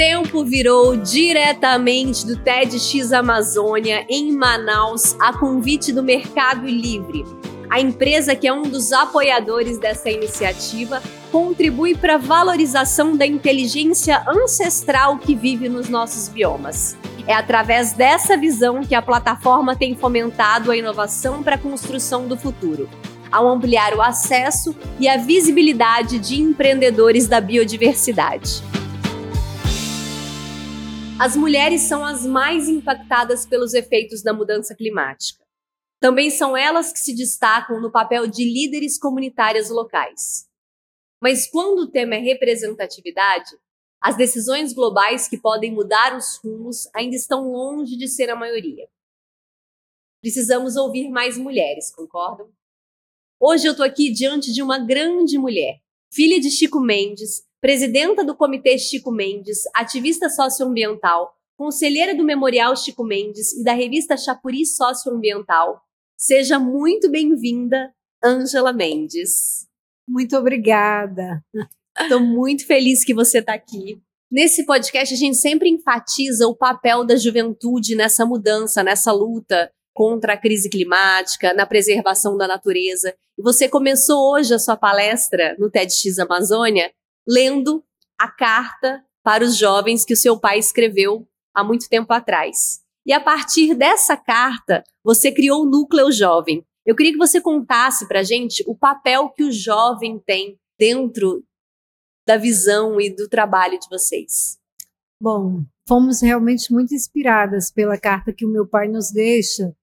tempo virou diretamente do TEDx Amazônia, em Manaus, a convite do Mercado Livre. A empresa, que é um dos apoiadores dessa iniciativa, contribui para a valorização da inteligência ancestral que vive nos nossos biomas. É através dessa visão que a plataforma tem fomentado a inovação para a construção do futuro, ao ampliar o acesso e a visibilidade de empreendedores da biodiversidade. As mulheres são as mais impactadas pelos efeitos da mudança climática. Também são elas que se destacam no papel de líderes comunitárias locais. Mas quando o tema é representatividade, as decisões globais que podem mudar os rumos ainda estão longe de ser a maioria. Precisamos ouvir mais mulheres, concordam? Hoje eu estou aqui diante de uma grande mulher, filha de Chico Mendes, presidenta do Comitê Chico Mendes, ativista socioambiental, conselheira do Memorial Chico Mendes e da revista Chapuri Socioambiental. Seja muito bem-vinda, Ângela Mendes. Muito obrigada. Estou muito feliz que você está aqui. Nesse podcast, a gente sempre enfatiza o papel da juventude nessa mudança, nessa luta contra a crise climática, na preservação da natureza. E você começou hoje a sua palestra no TEDx Amazônia lendo a carta para os jovens que o seu pai escreveu há muito tempo atrás. E a partir dessa carta, você criou o Núcleo Jovem. Eu queria que você contasse para a gente o papel que o jovem tem dentro da visão e do trabalho de vocês. Bom, fomos realmente muito inspiradas pela carta que o meu pai nos deixa,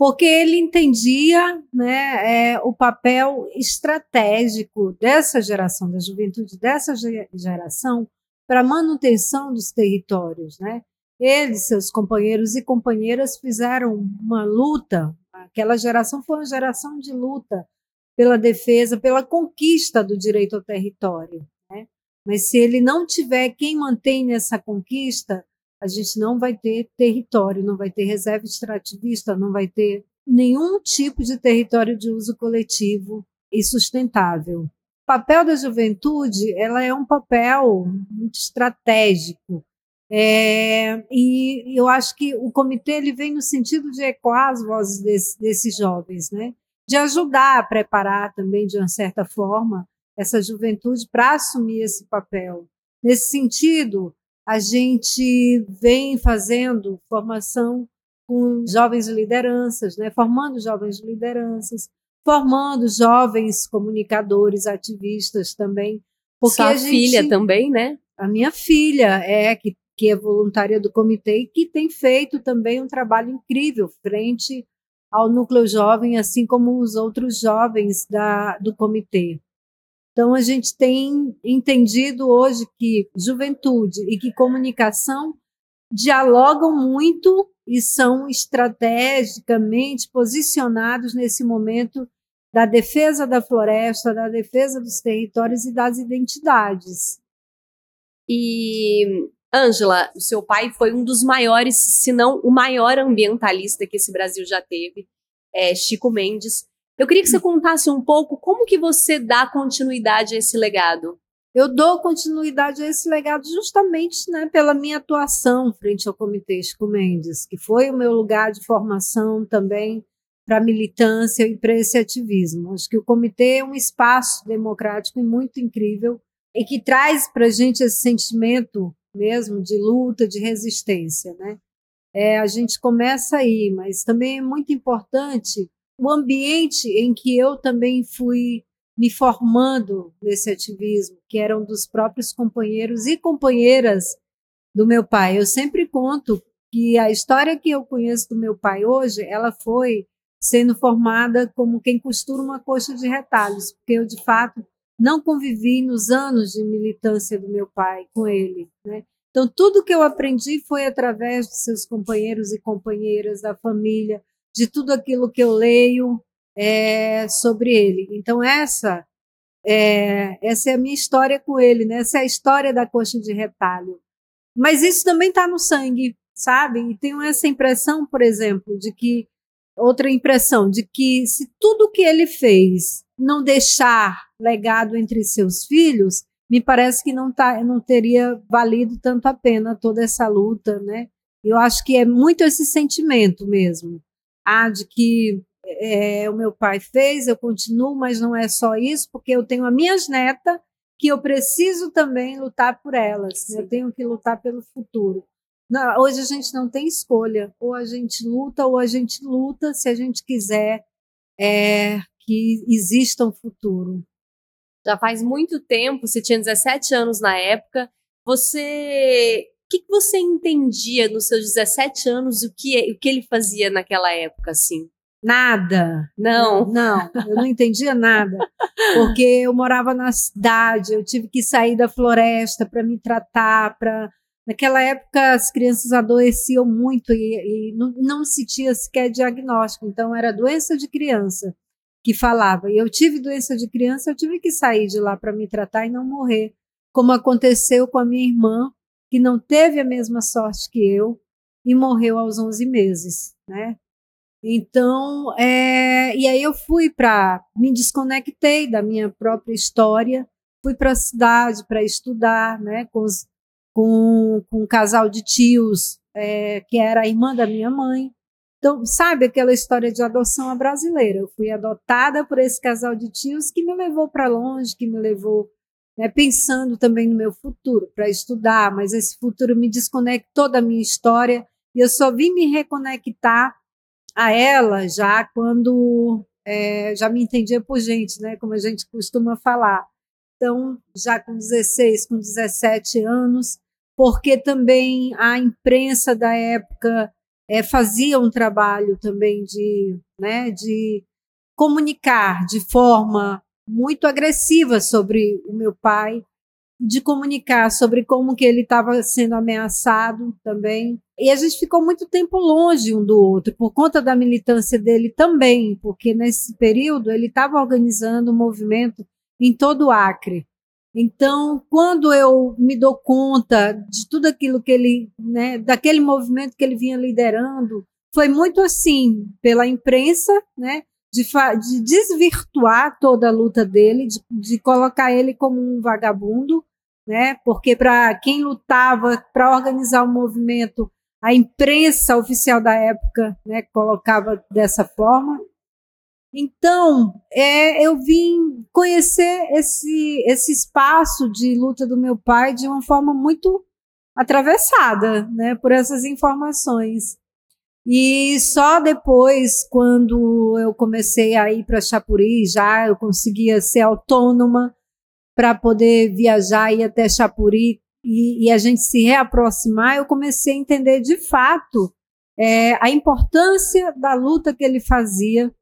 porque ele entendia né, é, o papel estratégico dessa geração, da juventude dessa geração, para a manutenção dos territórios. Né? Ele, seus companheiros e companheiras fizeram uma luta, aquela geração foi uma geração de luta pela defesa, pela conquista do direito ao território. Né? Mas se ele não tiver quem mantém essa conquista, a gente não vai ter território, não vai ter reserva extrativista, não vai ter nenhum tipo de território de uso coletivo e sustentável. O papel da juventude ela é um papel muito estratégico. É, e eu acho que o comitê ele vem no sentido de ecoar as vozes desse, desses jovens, né? de ajudar a preparar também, de uma certa forma, essa juventude para assumir esse papel. Nesse sentido, a gente vem fazendo formação com jovens lideranças, né? formando jovens lideranças, formando jovens comunicadores, ativistas também. Porque Sua gente, filha também, né? A minha filha é que, que é voluntária do comitê e que tem feito também um trabalho incrível frente ao núcleo jovem, assim como os outros jovens da, do comitê. Então, a gente tem entendido hoje que juventude e que comunicação dialogam muito e são estrategicamente posicionados nesse momento da defesa da floresta, da defesa dos territórios e das identidades. E, Ângela, o seu pai foi um dos maiores, se não o maior ambientalista que esse Brasil já teve, é Chico Mendes. Eu queria que você contasse um pouco como que você dá continuidade a esse legado. Eu dou continuidade a esse legado justamente né, pela minha atuação frente ao Comitê Chico Mendes, que foi o meu lugar de formação também para militância e para esse ativismo. Acho que o comitê é um espaço democrático e muito incrível e que traz para a gente esse sentimento mesmo de luta, de resistência. Né? É, a gente começa aí, mas também é muito importante o ambiente em que eu também fui me formando nesse ativismo, que eram dos próprios companheiros e companheiras do meu pai. Eu sempre conto que a história que eu conheço do meu pai hoje, ela foi sendo formada como quem costura uma coxa de retalhos, porque eu de fato não convivi nos anos de militância do meu pai com ele, né? Então tudo que eu aprendi foi através de seus companheiros e companheiras da família, de tudo aquilo que eu leio é, sobre ele. Então, essa é, essa é a minha história com ele, né? essa é a história da coxa de retalho. Mas isso também está no sangue, sabe? E tenho essa impressão, por exemplo, de que outra impressão de que se tudo que ele fez não deixar legado entre seus filhos, me parece que não, tá, não teria valido tanto a pena toda essa luta, né? Eu acho que é muito esse sentimento mesmo, ah, de que é, o meu pai fez, eu continuo, mas não é só isso, porque eu tenho as minhas netas que eu preciso também lutar por elas, né? eu tenho que lutar pelo futuro. Não, hoje a gente não tem escolha, ou a gente luta ou a gente luta se a gente quiser é, que exista um futuro. Já faz muito tempo, você tinha 17 anos na época, você que, que você entendia nos seus 17 anos o que, o que ele fazia naquela época, assim? Nada. Não. Não, eu não entendia nada. Porque eu morava na cidade, eu tive que sair da floresta para me tratar, para Naquela época, as crianças adoeciam muito e, e não, não, se tinha sequer diagnóstico, então era doença de criança que falava. E eu tive doença de criança, eu tive que sair de lá para me tratar e não morrer, como aconteceu com a minha irmã, que não teve a mesma sorte que eu e morreu aos 11 meses, né? Então, é, e aí eu fui para, me desconectei da minha própria história, fui para a cidade para estudar, né, com, os, com, com um casal de tios, é, que era a irmã da minha mãe. Então, sabe aquela história de adoção à brasileira? Eu fui adotada por esse casal de tios que me levou para longe, que me levou né, pensando também no meu futuro, para estudar, mas esse futuro me desconectou da minha história e eu só vim me reconectar a ela já quando é, já me entendia por gente, né, como a gente costuma falar. Então, já com 16, com 17 anos, porque também a imprensa da época é, fazia um trabalho também de, né, de comunicar de forma muito agressiva sobre o meu pai, de comunicar sobre como que ele estava sendo ameaçado também. E a gente ficou muito tempo longe um do outro, por conta da militância dele também, porque nesse período ele estava organizando um movimento em todo o Acre. Então, quando eu me dou conta de tudo aquilo que ele, né, daquele movimento que ele vinha liderando, foi muito assim, pela imprensa, né, de, de desvirtuar toda a luta dele, de, de colocar ele como um vagabundo, né? Porque para quem lutava para organizar o movimento, a imprensa oficial da época, né, colocava dessa forma. Então, é, eu vim conhecer esse, esse espaço de luta do meu pai de uma forma muito atravessada, né, por essas informações. E só depois, quando eu comecei a ir para Chapuri, já eu conseguia ser autônoma para poder viajar e até Chapuri e, e, a gente se reaproximar, eu comecei a entender de fato é, a importância da luta que ele fazia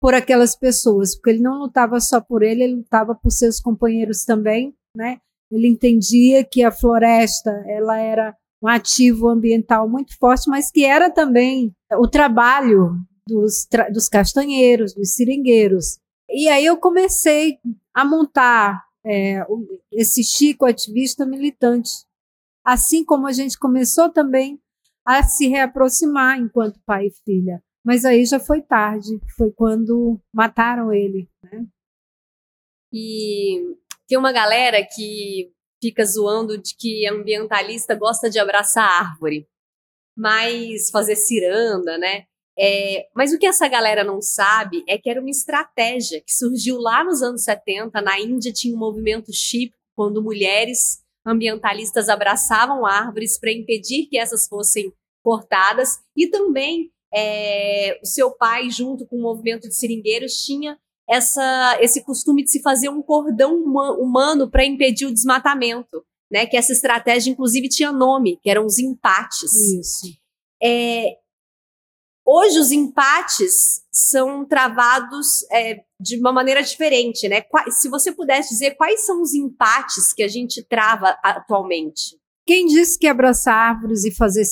por aquelas pessoas, porque ele não lutava só por ele, ele lutava por seus companheiros também, né? Ele entendia que a floresta ela era um ativo ambiental muito forte, mas que era também o trabalho dos, dos castanheiros, dos seringueiros. E aí eu comecei a montar é, esse Chico ativista militante, assim como a gente começou também a se reaproximar enquanto pai e filha. Mas aí já foi tarde, foi quando mataram ele. Né? E tem uma galera que fica zoando de que ambientalista gosta de abraçar árvore, mas fazer ciranda, né? É, mas o que essa galera não sabe é que era uma estratégia que surgiu lá nos anos 70. Na Índia tinha um movimento chip quando mulheres ambientalistas abraçavam árvores para impedir que essas fossem cortadas. E também é, o seu pai, junto com o movimento de seringueiros, tinha essa, esse costume de se fazer um cordão humano para impedir o desmatamento, né? Que essa estratégia, inclusive, tinha nome, que eram os empates. Isso. É, hoje os empates são travados é, de uma maneira diferente, né? Se você pudesse dizer quais são os empates que a gente trava atualmente? Quem disse que abraçar árvores e fazer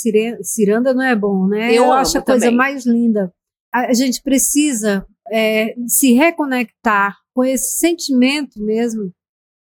ciranda não é bom, né? Eu, Eu acho a coisa mais linda. A gente precisa é, se reconectar com esse sentimento mesmo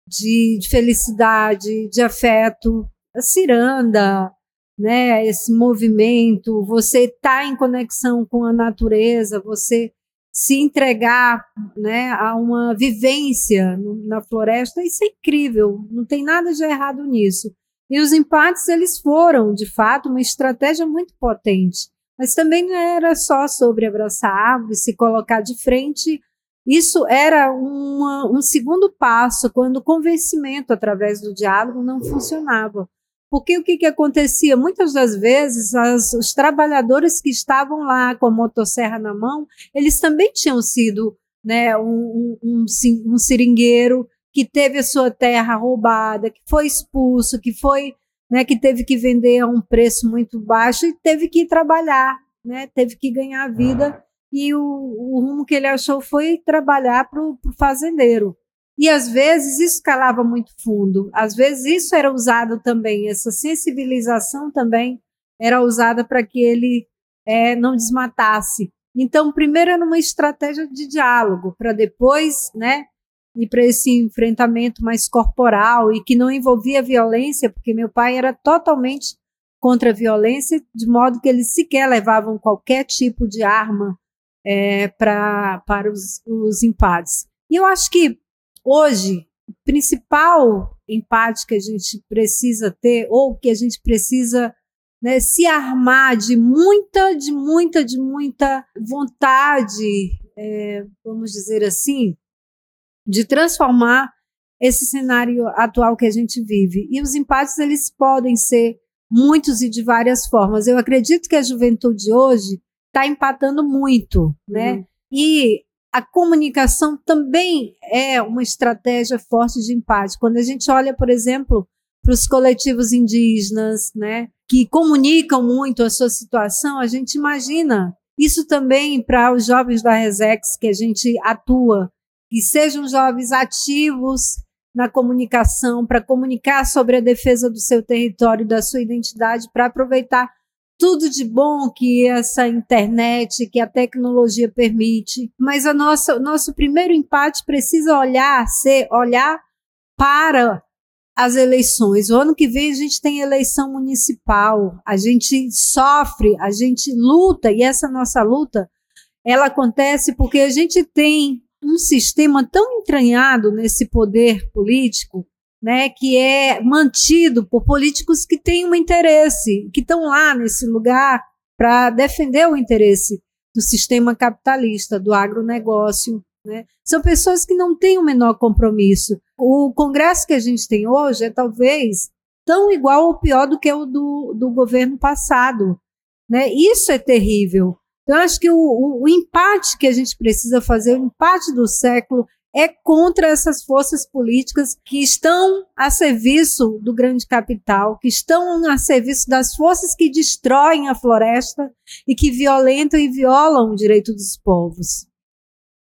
de, de felicidade, de afeto, a ciranda, né, esse movimento, você está em conexão com a natureza, você se entregar né, a uma vivência na floresta, isso é incrível, não tem nada de errado nisso. E os empates, eles foram, de fato, uma estratégia muito potente. Mas também não era só sobre abraçar árvores, se colocar de frente. Isso era uma, um segundo passo, quando o convencimento através do diálogo não funcionava. Porque o que, que acontecia? Muitas das vezes, as, os trabalhadores que estavam lá com a motosserra na mão, eles também tinham sido né, um, um, um seringueiro que teve a sua terra roubada, que foi expulso, que foi, né, que teve que vender a um preço muito baixo e teve que trabalhar, né, teve que ganhar a vida. E o, o rumo que ele achou foi trabalhar para o fazendeiro. E às vezes isso calava muito fundo, às vezes isso era usado também, essa sensibilização também era usada para que ele é, não desmatasse. Então, primeiro era uma estratégia de diálogo, para depois, né, ir para esse enfrentamento mais corporal e que não envolvia violência, porque meu pai era totalmente contra a violência, de modo que eles sequer levavam qualquer tipo de arma é, pra, para os, os empates. E eu acho que Hoje, o principal empate que a gente precisa ter, ou que a gente precisa né, se armar de muita, de muita, de muita vontade, é, vamos dizer assim, de transformar esse cenário atual que a gente vive. E os empates eles podem ser muitos e de várias formas. Eu acredito que a juventude hoje está empatando muito, né? Uhum. E a comunicação também é uma estratégia forte de empate. Quando a gente olha, por exemplo, para os coletivos indígenas, né, que comunicam muito a sua situação, a gente imagina isso também para os jovens da Resex que a gente atua, que sejam jovens ativos na comunicação, para comunicar sobre a defesa do seu território, da sua identidade, para aproveitar tudo de bom que essa internet, que a tecnologia permite, mas a nossa, nosso primeiro empate precisa olhar, ser olhar para as eleições. O ano que vem a gente tem eleição municipal, a gente sofre, a gente luta e essa nossa luta ela acontece porque a gente tem um sistema tão entranhado nesse poder político né, que é mantido por políticos que têm um interesse, que estão lá nesse lugar para defender o interesse do sistema capitalista, do agronegócio. Né? São pessoas que não têm o menor compromisso. O Congresso que a gente tem hoje é talvez tão igual ou pior do que o do, do governo passado. Né? Isso é terrível. Então, eu acho que o, o, o empate que a gente precisa fazer, o empate do século, é contra essas forças políticas que estão a serviço do grande capital, que estão a serviço das forças que destroem a floresta e que violentam e violam o direito dos povos.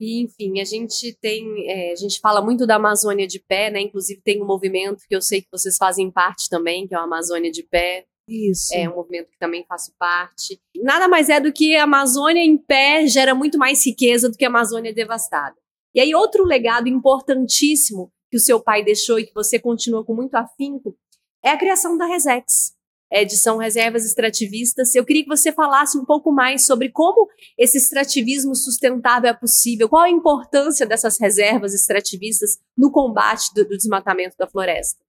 E, enfim, a gente tem, é, a gente fala muito da Amazônia de pé, né? Inclusive tem um movimento que eu sei que vocês fazem parte também, que é o Amazônia de pé. Isso. É um movimento que também faço parte. Nada mais é do que a Amazônia em pé gera muito mais riqueza do que a Amazônia devastada. E aí, outro legado importantíssimo que o seu pai deixou e que você continua com muito afinco é a criação da Resex, é, de São Reservas Extrativistas. Eu queria que você falasse um pouco mais sobre como esse extrativismo sustentável é possível, qual a importância dessas reservas extrativistas no combate do, do desmatamento da floresta.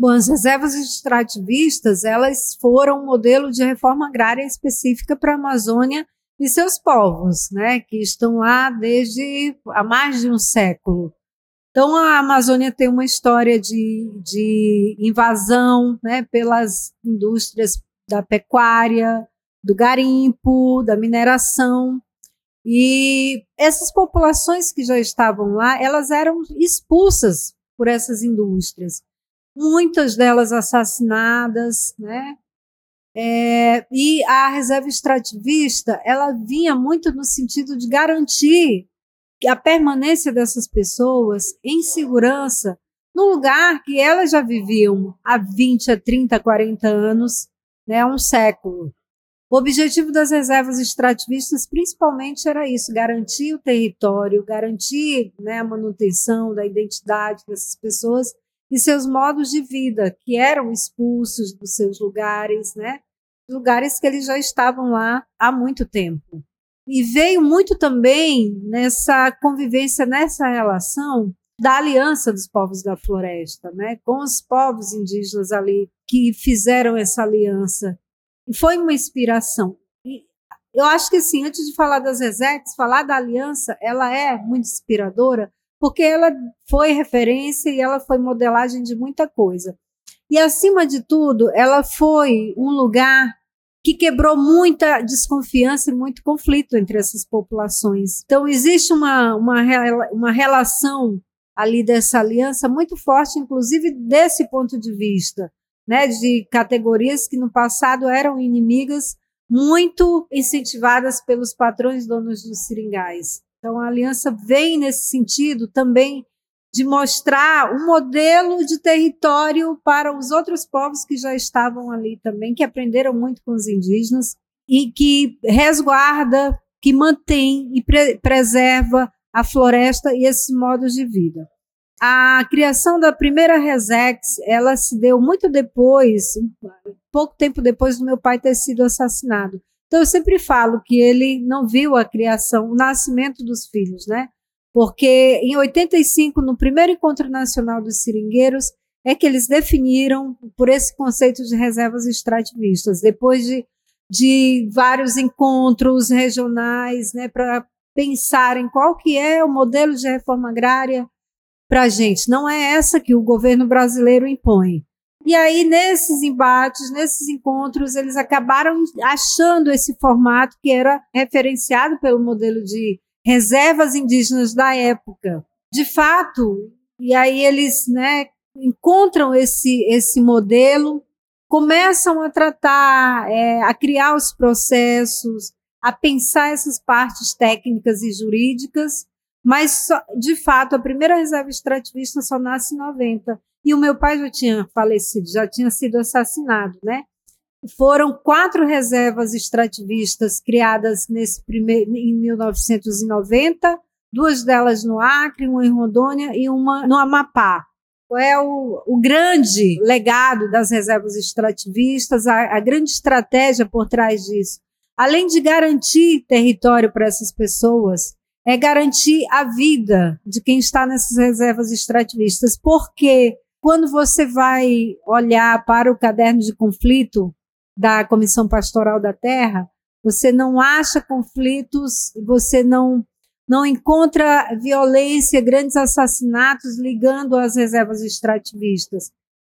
Bom, as reservas extrativistas, elas foram um modelo de reforma agrária específica para a Amazônia e seus povos, né, que estão lá desde há mais de um século. Então, a Amazônia tem uma história de, de invasão né, pelas indústrias da pecuária, do garimpo, da mineração. E essas populações que já estavam lá, elas eram expulsas por essas indústrias. Muitas delas assassinadas, né? É, e a reserva extrativista ela vinha muito no sentido de garantir a permanência dessas pessoas em segurança no lugar que elas já viviam há 20, a 30, 40 anos, né, um século. O objetivo das reservas extrativistas principalmente era isso: garantir o território, garantir né, a manutenção da identidade dessas pessoas e seus modos de vida, que eram expulsos dos seus lugares, né? lugares que eles já estavam lá há muito tempo. e veio muito também nessa convivência, nessa relação da aliança dos povos da floresta, né, com os povos indígenas ali que fizeram essa aliança. E foi uma inspiração. E eu acho que assim, antes de falar das Resex, falar da aliança, ela é muito inspiradora, porque ela foi referência e ela foi modelagem de muita coisa. E acima de tudo, ela foi um lugar que quebrou muita desconfiança e muito conflito entre essas populações. Então, existe uma, uma, uma relação ali dessa aliança muito forte, inclusive desse ponto de vista, né, de categorias que no passado eram inimigas, muito incentivadas pelos patrões donos dos seringais. Então a aliança vem nesse sentido também de mostrar um modelo de território para os outros povos que já estavam ali também, que aprenderam muito com os indígenas e que resguarda, que mantém e pre preserva a floresta e esses modos de vida. A criação da primeira Resex, ela se deu muito depois, pouco tempo depois do meu pai ter sido assassinado. Então eu sempre falo que ele não viu a criação, o nascimento dos filhos, né? Porque em 85, no primeiro encontro nacional dos seringueiros, é que eles definiram por esse conceito de reservas extrativistas, depois de, de vários encontros regionais, né, para pensarem qual que é o modelo de reforma agrária para a gente. Não é essa que o governo brasileiro impõe. E aí, nesses embates, nesses encontros, eles acabaram achando esse formato que era referenciado pelo modelo de reservas indígenas da época. De fato, e aí eles né, encontram esse, esse modelo, começam a tratar, é, a criar os processos, a pensar essas partes técnicas e jurídicas, mas de fato a primeira reserva extrativista só nasce em 90 e o meu pai já tinha falecido, já tinha sido assassinado, né? Foram quatro reservas extrativistas criadas nesse primeiro, em 1990, duas delas no Acre, uma em Rondônia e uma no Amapá. É o, o grande legado das reservas extrativistas, a, a grande estratégia por trás disso. Além de garantir território para essas pessoas, é garantir a vida de quem está nessas reservas extrativistas. Porque quando você vai olhar para o caderno de conflito, da Comissão Pastoral da Terra, você não acha conflitos, você não não encontra violência, grandes assassinatos ligando às reservas extrativistas,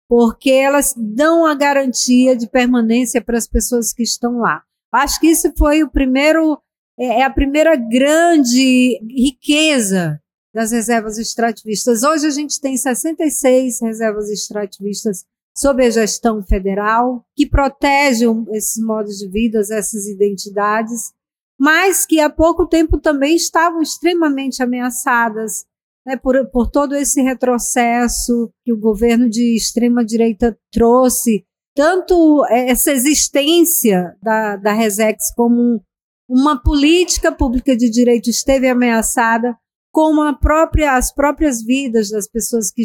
porque elas dão a garantia de permanência para as pessoas que estão lá. Acho que isso foi o primeiro é, é a primeira grande riqueza das reservas extrativistas. Hoje a gente tem 66 reservas extrativistas sob a gestão federal, que protegem esses modos de vida, essas identidades, mas que há pouco tempo também estavam extremamente ameaçadas né, por, por todo esse retrocesso que o governo de extrema-direita trouxe, tanto essa existência da, da Resex como uma política pública de direito esteve ameaçada, como própria, as próprias vidas das pessoas que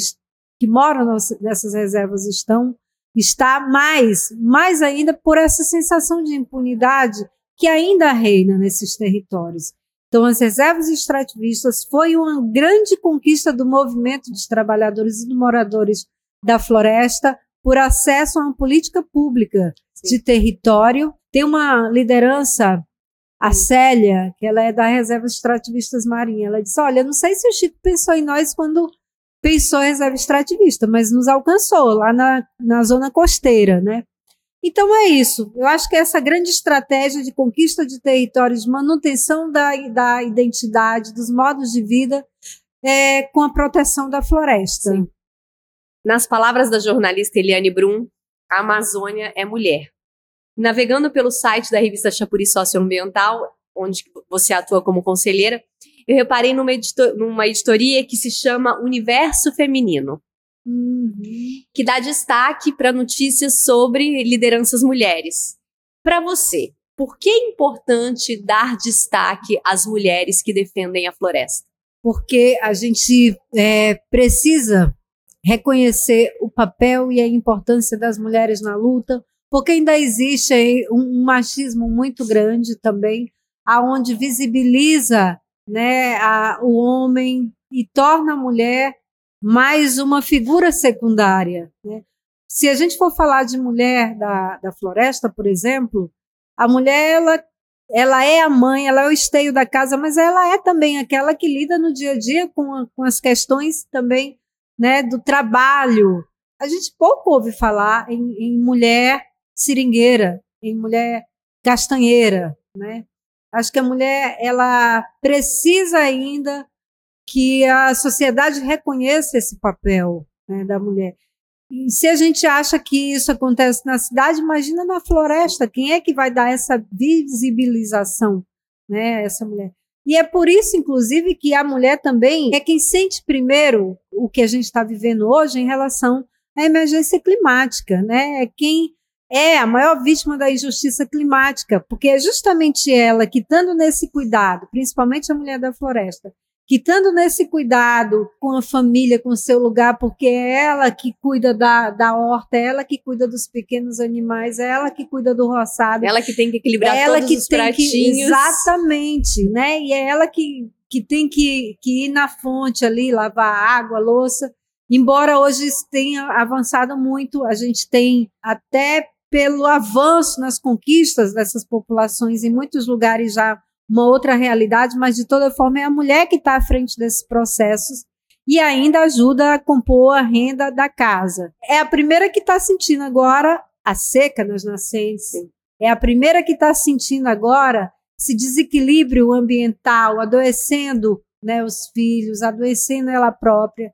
que moram nessas reservas estão, está mais, mais ainda por essa sensação de impunidade que ainda reina nesses territórios. Então, as reservas extrativistas foi uma grande conquista do movimento dos trabalhadores e dos moradores da floresta por acesso a uma política pública Sim. de território. Tem uma liderança, a Célia, que ela é da Reserva Extrativistas Marinha. Ela disse: Olha, não sei se o Chico pensou em nós quando pensou em reserva extrativista, mas nos alcançou lá na, na zona costeira, né? Então é isso. Eu acho que essa grande estratégia de conquista de territórios, de manutenção da, da identidade, dos modos de vida, é, com a proteção da floresta. Sim. Nas palavras da jornalista Eliane Brum, a Amazônia é mulher. Navegando pelo site da revista Chapuri Socioambiental, onde você atua como conselheira, eu reparei numa, editor, numa editoria que se chama Universo Feminino, uhum. que dá destaque para notícias sobre lideranças mulheres. Para você, por que é importante dar destaque às mulheres que defendem a floresta? Porque a gente é, precisa reconhecer o papel e a importância das mulheres na luta, porque ainda existe um machismo muito grande também aonde visibiliza né, a, o homem e torna a mulher mais uma figura secundária. Né? Se a gente for falar de mulher da, da floresta, por exemplo, a mulher ela, ela é a mãe, ela é o esteio da casa, mas ela é também aquela que lida no dia a dia com, a, com as questões também né, do trabalho. A gente pouco ouve falar em, em mulher seringueira, em mulher castanheira, né? Acho que a mulher ela precisa ainda que a sociedade reconheça esse papel né, da mulher. E se a gente acha que isso acontece na cidade, imagina na floresta. Quem é que vai dar essa visibilização, né, essa mulher? E é por isso, inclusive, que a mulher também é quem sente primeiro o que a gente está vivendo hoje em relação à emergência climática, né? É quem é a maior vítima da injustiça climática, porque é justamente ela que, estando nesse cuidado, principalmente a mulher da floresta, que estando nesse cuidado com a família, com o seu lugar, porque é ela que cuida da, da horta, é ela que cuida dos pequenos animais, é ela que cuida do roçado. Ela que tem que equilibrar é ela todos que os tem pratinhos. Que, exatamente, né? E é ela que, que tem que, que ir na fonte ali, lavar água, louça. Embora hoje tenha avançado muito, a gente tem até pelo avanço nas conquistas dessas populações, em muitos lugares já uma outra realidade, mas de toda forma é a mulher que está à frente desses processos e ainda ajuda a compor a renda da casa. É a primeira que está sentindo agora a seca nas nascentes, é a primeira que está sentindo agora esse desequilíbrio ambiental, adoecendo né, os filhos, adoecendo ela própria.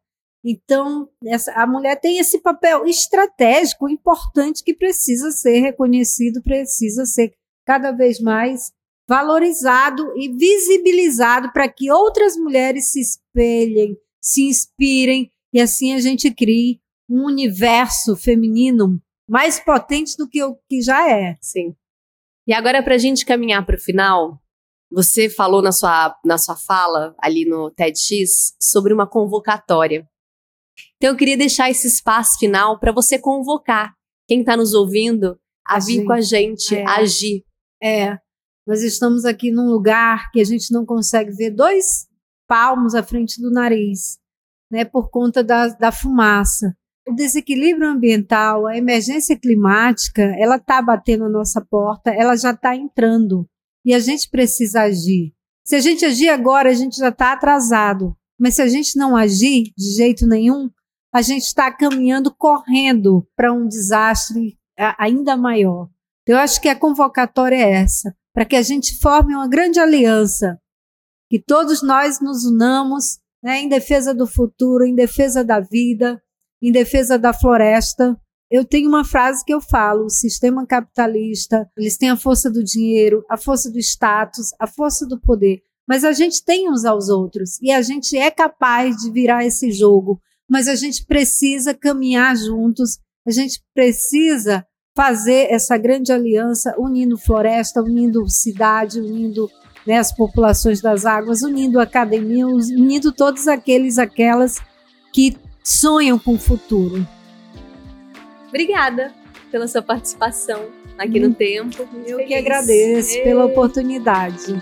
Então, essa, a mulher tem esse papel estratégico importante que precisa ser reconhecido, precisa ser cada vez mais valorizado e visibilizado para que outras mulheres se espelhem, se inspirem e assim a gente crie um universo feminino mais potente do que o que já é. Sim. E agora, para a gente caminhar para o final, você falou na sua, na sua fala ali no TEDx sobre uma convocatória. Então, eu queria deixar esse espaço final para você convocar quem está nos ouvindo a, a vir gente, com a gente, é, agir. É, nós estamos aqui num lugar que a gente não consegue ver dois palmos à frente do nariz, né, por conta da, da fumaça. O desequilíbrio ambiental, a emergência climática, ela está batendo a nossa porta, ela já está entrando e a gente precisa agir. Se a gente agir agora, a gente já está atrasado. Mas se a gente não agir de jeito nenhum, a gente está caminhando correndo para um desastre ainda maior. Eu acho que a convocatória é essa, para que a gente forme uma grande aliança, que todos nós nos unamos né, em defesa do futuro, em defesa da vida, em defesa da floresta. Eu tenho uma frase que eu falo: o sistema capitalista, eles têm a força do dinheiro, a força do status, a força do poder, mas a gente tem uns aos outros e a gente é capaz de virar esse jogo mas a gente precisa caminhar juntos, a gente precisa fazer essa grande aliança, unindo floresta, unindo cidade, unindo né, as populações das águas, unindo academia, unindo todos aqueles, aquelas que sonham com o futuro. Obrigada pela sua participação aqui hum, no Tempo. Eu feliz. que agradeço pela oportunidade.